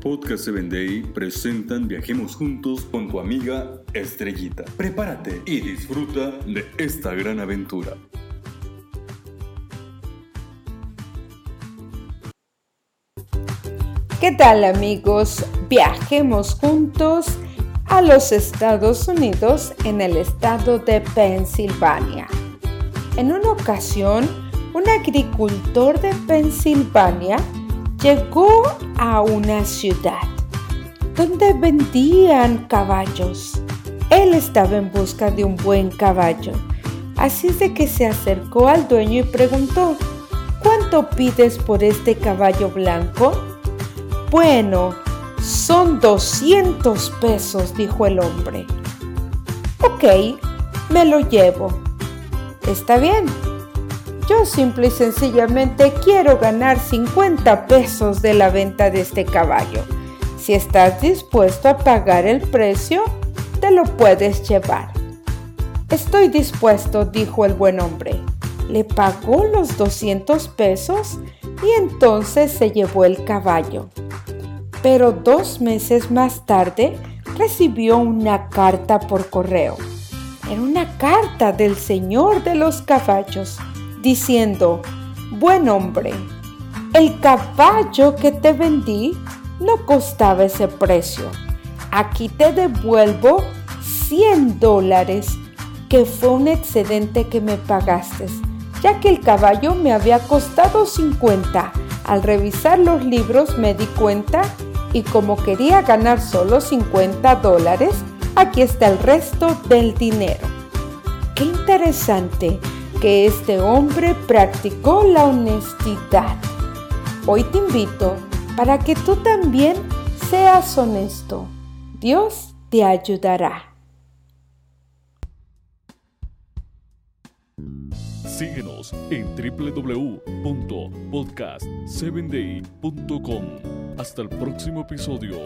Podcast 7 Day presentan Viajemos Juntos con tu amiga Estrellita. Prepárate y disfruta de esta gran aventura. ¿Qué tal amigos? Viajemos juntos a los Estados Unidos en el estado de Pensilvania. En una ocasión, un agricultor de Pensilvania llegó a una ciudad donde vendían caballos. Él estaba en busca de un buen caballo, así es de que se acercó al dueño y preguntó, ¿cuánto pides por este caballo blanco? Bueno, son 200 pesos, dijo el hombre. Ok, me lo llevo. Está bien, yo simple y sencillamente quiero ganar 50 pesos de la venta de este caballo. Si estás dispuesto a pagar el precio, te lo puedes llevar. Estoy dispuesto, dijo el buen hombre. Le pagó los 200 pesos y entonces se llevó el caballo. Pero dos meses más tarde recibió una carta por correo. Era una carta del señor de los caballos diciendo, Buen hombre, el caballo que te vendí no costaba ese precio. Aquí te devuelvo 100 dólares, que fue un excedente que me pagaste, ya que el caballo me había costado 50. Al revisar los libros me di cuenta y como quería ganar solo 50 dólares, aquí está el resto del dinero. Qué interesante que este hombre practicó la honestidad. Hoy te invito para que tú también seas honesto. Dios te ayudará. Síguenos en www.podcast7day.com. Hasta el próximo episodio.